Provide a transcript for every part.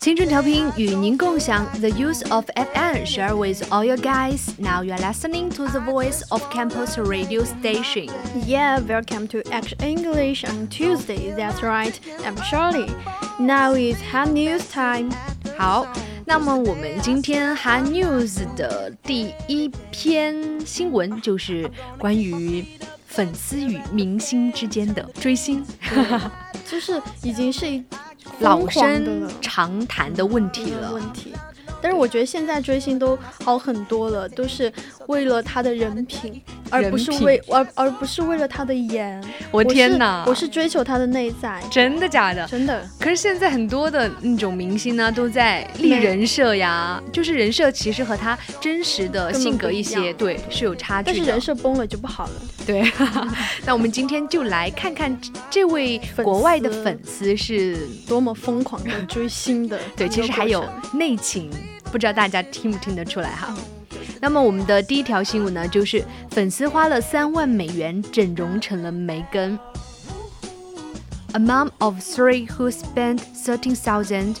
青春调频与您共享 the use of FM share with all your guys. Now you are listening to the voice of campus radio station. Yeah, welcome to Action English on Tuesday. That's right, I'm Shirley. Now is hot news time. 好，那么我们今天 hot news 的第一篇新闻就是关于粉丝与明星之间的追星，就是已经是一 老生常谈的问题了。问题，但是我觉得现在追星都好很多了，都是为了他的人品。而不是为而而不是为了他的颜，我天哪！我是追求他的内在，真的假的？真的。可是现在很多的那种明星呢，都在立人设呀，就是人设其实和他真实的性格一些对是有差距的。但是人设崩了就不好了。对，那我们今天就来看看这位国外的粉丝是多么疯狂的追星的。对，其实还有内情，不知道大家听不听得出来哈。那么我们的第一条新闻呢，就是粉丝花了三万美元整容成了梅根。A mom of three who spent thirteen thousand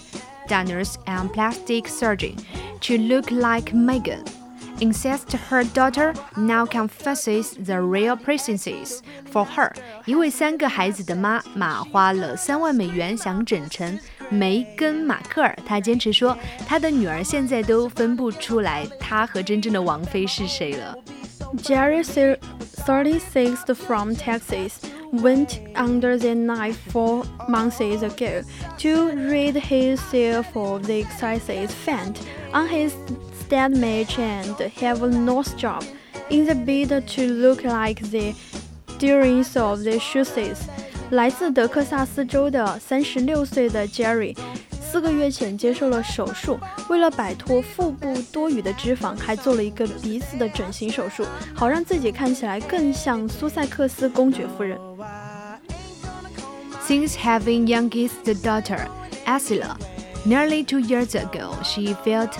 dollars on plastic surgery to look like Megan insists her daughter now confesses the real princesses for her。一位三个孩子的妈妈花了三万美元想整成梅根·马克尔。她坚持说，她的女儿现在都分不出来她和真正的王妃是谁了。Jerry, thirty-six from Texas, went under the knife four months ago to rid himself of the excesses found on his Stalmage and have a nose job in the bid to look like the Duchess of Sussex。来自德克萨斯州的三十六岁的 Jerry，四个月前接受了手术，为了摆脱腹部多余的脂肪，还做了一个鼻子的整形手术，好让自己看起来更像苏塞克斯公爵夫人。Since having youngest daughter, Asila, nearly two years ago, she felt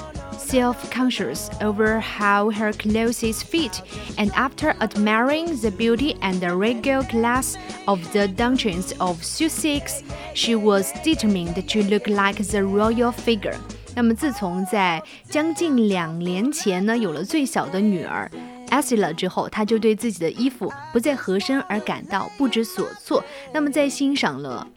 self conscious over how her clothes fit, and after admiring the beauty and the regal class of the Duchess of Sussex, she was determined to look like the royal figure. 那么，自从在将近两年前呢，有了最小的女儿 Asila 之后，她就对自己的衣服不再合身而感到不知所措。那么，在欣赏了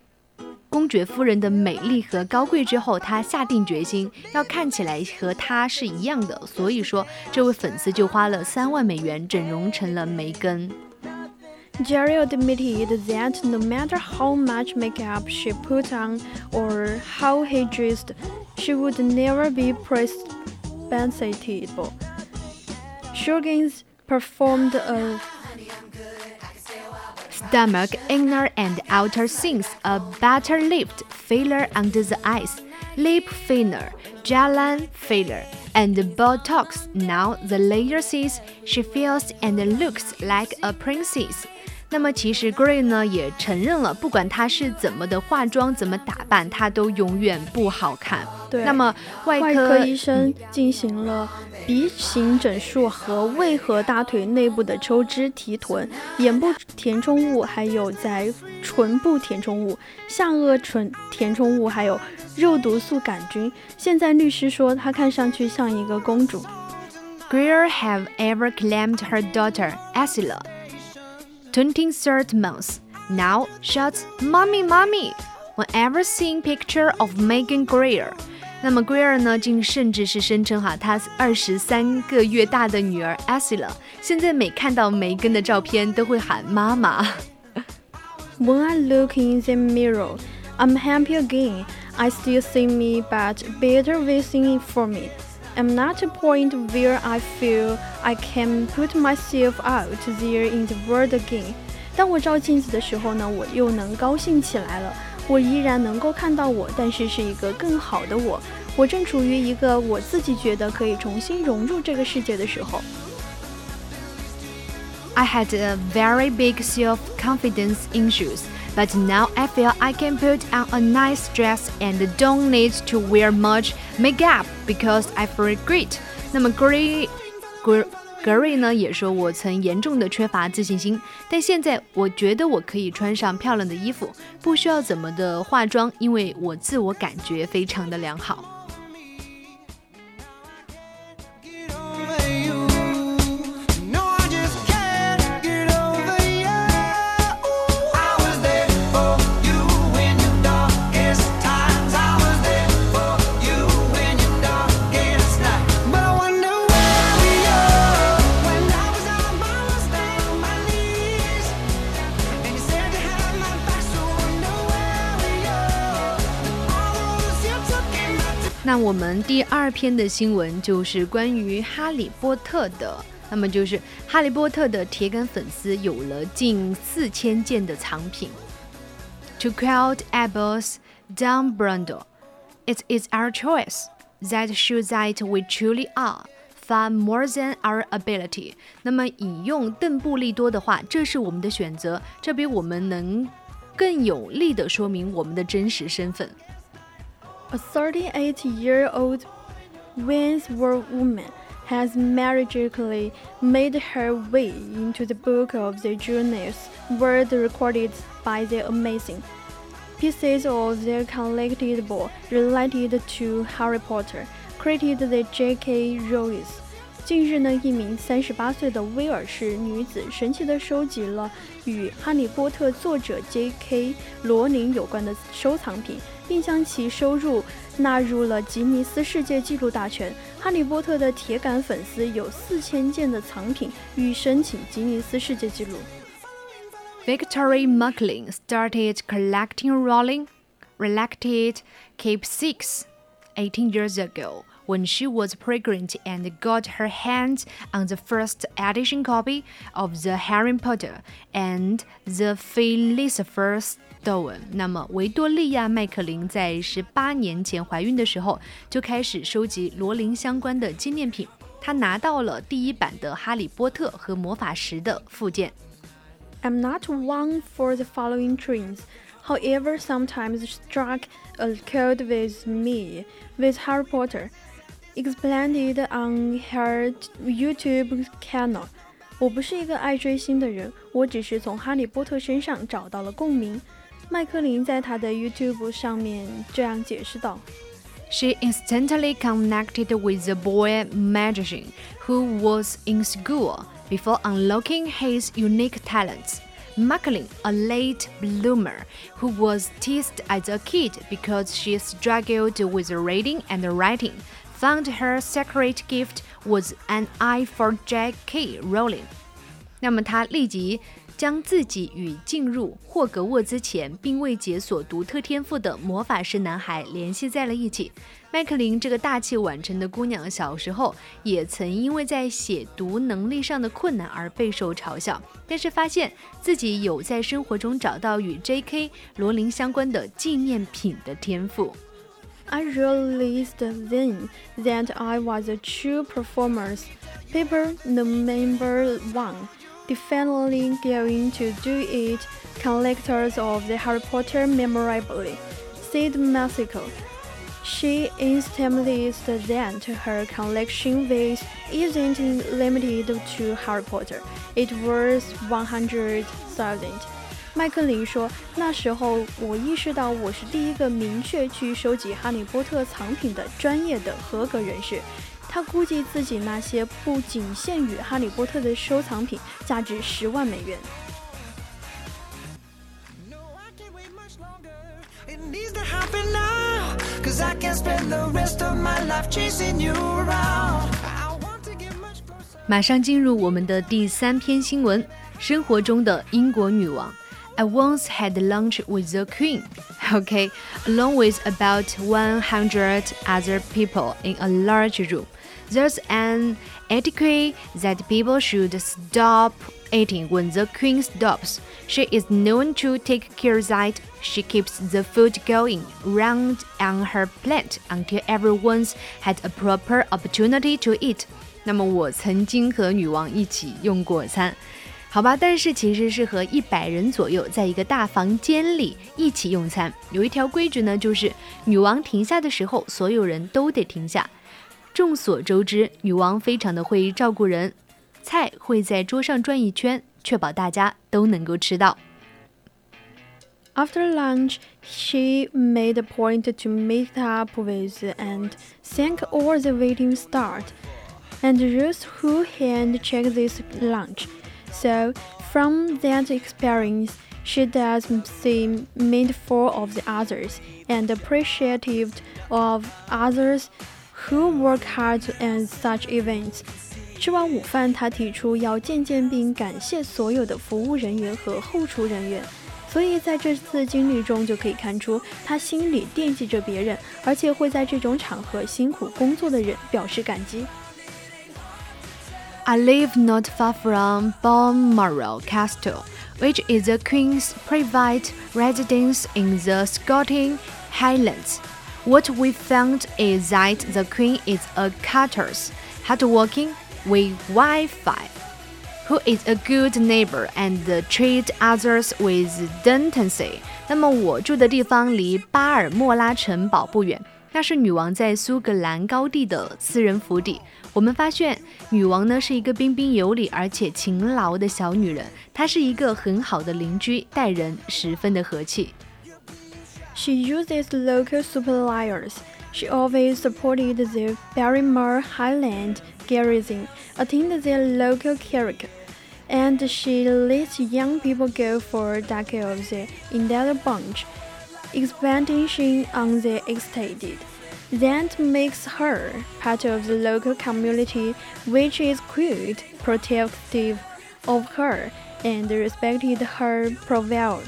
公爵夫人的美丽和高贵之后，他下定决心要看起来和她是一样的，所以说这位粉丝就花了三万美元整容成了梅根。Jerry admitted that no matter how much makeup she put on or how he dressed, she would never be presentable. Shurgins performed a stomach, inner and outer seams, a butter lift, filler under the eyes, lip filler, jawline filler, and Botox. Now the layer says she feels and looks like a princess. 那么其实 Gray 呢也承认了，不管她是怎么的化妆、怎么打扮，她都永远不好看。 对。那么外科医生进行了鼻型整数和胃和大腿内部的抽脂提臀、眼部填充物，还有在唇部填充物、下颚唇填充物，还有肉毒素杆菌。现在律师说她看上去像一个公主。Greer have ever claimed her daughter Asila. twenty-third month. Now shouts "Mommy, Mommy!" whenever seeing picture of Megan Greer. 那么圭尔呢，竟甚至是声称哈，他二十三个月大的女儿 Asila，现在每看到梅根的照片都会喊妈妈。When I look in the mirror, I'm happy again. I still see me, but better waiting for me. I'm not a point where I feel I can put myself out there in the world again。当我照镜子的时候呢，我又能高兴起来了。我依然能够看到我，但是是一个更好的我。我正处于一个我自己觉得可以重新融入这个世界的时候。I had a very big self-confidence issues, but now I feel I can put on a nice dress and don't need to wear much makeup because I feel great. 那么 格瑞呢也说，我曾严重的缺乏自信心，但现在我觉得我可以穿上漂亮的衣服，不需要怎么的化妆，因为我自我感觉非常的良好。那我们第二篇的新闻就是关于哈利波特的，那么就是哈利波特的铁杆粉丝有了近四千件的藏品。To quote Albus Dumbledore, "It is our choice that shows that we truly are far more than our ability." 那么引用邓布利多的话，这是我们的选择，这比我们能更有力的说明我们的真实身份。A 38 year old Wandsworth woman has magically made her way into the book of the Guinness World recorded by the amazing pieces of the collectible related to Harry Potter, created the J.K. Rowling. 近日呢，一名三十八岁的威尔士女子神奇地收集了与《哈利波特》作者 J.K. 罗琳有关的收藏品， 并将其收入纳入了吉尼斯世界纪录大全。《哈利波特》的铁杆粉丝有四千件的藏品欲申请吉尼斯世界纪录。Victory Muckling started collecting Rowling related keepsakes 18 years ago. when she was pregnant and got her hands on the first edition copy of the Harry Potter and the Philosopher's Stone。那么，维多利亚·麦克林在十八年前怀孕的时候就开始收集罗琳相关的纪念品。她拿到了第一版的《哈利波特》和魔法石的附件。I'm not one for the following trends however sometimes struck a chord with me with Harry Potter explained on her YouTube channel。我不是一个爱追星的人，我只是从哈利波特身上找到了共鸣。麦克林在他的 YouTube 上面这样解释道：“She instantly connected with the boy magician who was in school before unlocking his unique talents.” Macklin, a late bloomer who was teased as a kid because she struggled with reading and writing, found her secret gift was an eye for Jack K. Rowling。那么他立即将自己与进入霍格沃兹前并未解锁独特天赋的魔法师男孩联系在了一起。麦克林这个大器晚成的姑娘，小时候也曾因为在写读能力上的困难而备受嘲笑，但是发现自己有在生活中找到与 J.K. 罗琳相关的纪念品的天赋。I realized then that I was a true performer. Paper number one. Definitely going to do it. Collectors of the Harry Potter memorabilia. Said Mexico. She established that her collection base isn't limited to Harry Potter. It was 100,000. 麦克林说：“那时候我意识到我是第一个明确去收集哈利波特藏品的专业的合格人士。他估计自己那些不仅限于哈利波特的收藏品价值十万美元。”马上进入我们的第三篇新闻：生活中的英国女王。I once had lunch with the Queen, okay, along with about 100 other people in a large room. There's an etiquette that people should stop eating when the queen stops. She is known to take care that she keeps the food going round on her plate until everyone's had a proper opportunity to eat. 那么我曾经和女王一起用过餐。 好吧，但是其实是和一百人左右在一个大房间里一起用餐。有一条规矩呢，就是女王停下的时候，所有人都得停下。众所周知，女王非常的会照顾人，菜会在桌上转一圈，确保大家都能够吃到。After lunch, she made a point to meet up with and thank all the waiting staff and those who hand check this lunch. So, from that experience, she does seem mindful of the others and appreciative of others who work hard at such events. 吃完午饭，他提出要见见并感谢所有的服务人员和后厨人员。所以在这次经历中就可以看出，他心里惦记着别人，而且会在这种场合辛苦工作的人表示感激。 I live not far from Balmoral Castle, which is the Queen's private residence in the Scottish Highlands. What we found is that the Queen is a courteous, hardworking, with Wi-Fi, who is a good neighbor and treat others with decency. 那么我住的地方离巴尔莫拉城堡不远， 那是女王在苏格兰高地的私人府邸。我们发现，女王呢是一个彬彬有礼而且勤劳的小女人，她是一个很好的邻居，待人十分的和气。She uses local suppliers. She always supported the Braemar Highland Gathering, attended their local character, and she lets young people go for decades in their bunch expansion on the estate. That makes her part of the local community, which is quite protective of her and respected her profile.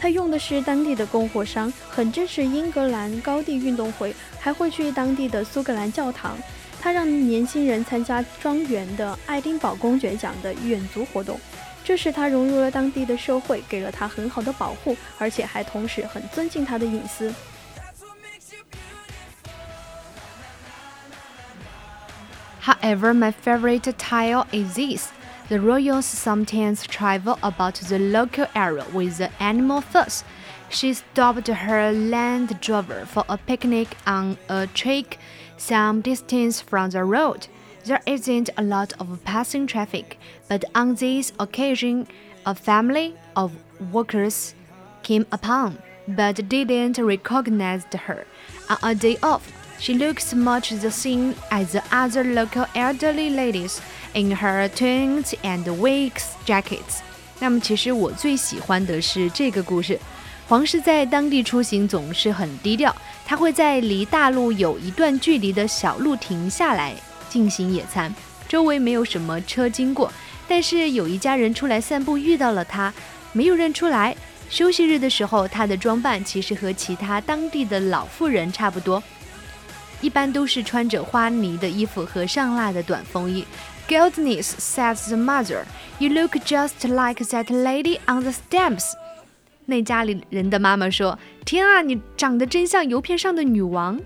他用的是当地的供货商，很支持英格兰高地运动会，还会去当地的苏格兰教堂。他让年轻人参加庄园的爱丁堡公爵奖的远足活动， 这使他融入了当地的社会，给了他很好的保护，而且还同时很尊敬他的隐私。However, my favorite tale is this. The royals sometimes travel about the local area with the animal first. She stopped her Land Rover for a picnic on a track some distance from the road. There isn't a lot of passing traffic, but on this occasion, a family of workers came upon, but didn't recognize her. On a day off, she looks much the same as the other local elderly ladies in her twins and wigs jackets. 那么，其实我最喜欢的是这个故事。皇室在当地出行总是很低调，他会在离大路有一段距离的小路停下来 进行野餐，周围没有什么车经过。但是有一家人出来散步遇到了他，没有认出来。休息日的时候，他的装扮其实和其他当地的老妇人差不多。一般都是穿着花呢的衣服和上蜡的短风衣。Goodness，says the mother, you look just like that lady on the stamps. 那家里人的妈妈说：“天啊，你长得真像邮片上的女王。”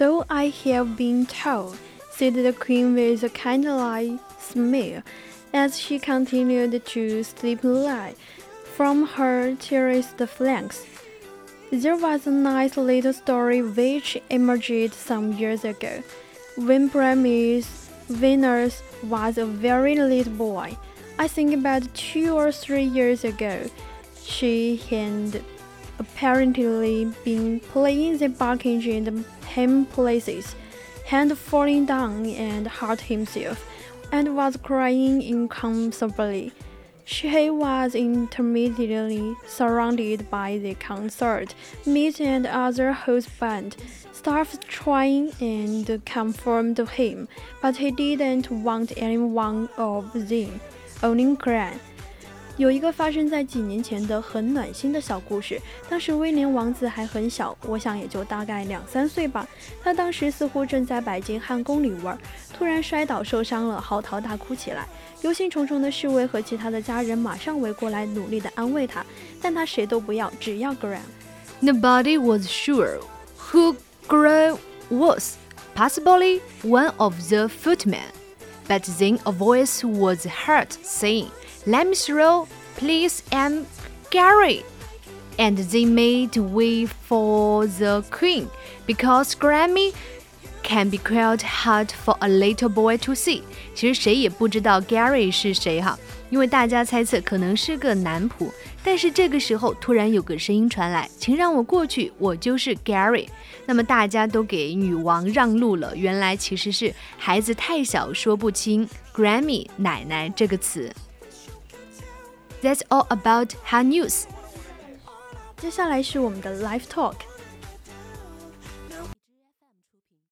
So I have been told, said the queen with a kindly smile, as she continued to slip light from her terraced flanks. There was a nice little story which emerged some years ago, when Primus Venus was a very little boy. I think about two or three years ago. She had apparently been playing the bucket in the home places, hand fallen down and hurt himself, and was crying inconsolably. She was intermittently surrounded by the concert, meet and other host band staff trying and conform to him, but he didn't want anyone of them, only cried. 有一个发生在几年前的很暖心的小故事。当时威廉王子还很小，我想也就大概两三岁吧。他当时似乎正在白金汉宫里玩，突然摔倒受伤了，嚎啕大哭起来。忧心忡忡的侍卫和其他的家人马上围过来，努力的安慰他，但他谁都不要，只要 Graham。Nobody was sure who Graham was, possibly one of the footmen. But then a voice was heard saying, Let me through, please, and Gary. And they made way for the queen because Grammy can be quite hard for a little boy to see。其实谁也不知道 Gary 是谁哈，因为大家猜测可能是个男仆。但是这个时候突然有个声音传来，请让我过去，我就是 Gary。那么大家都给女王让路了，原来其实是孩子太小说不清 Grammy 奶奶这个词。That's all about Hot News. 接下来是我们的 Live Talk。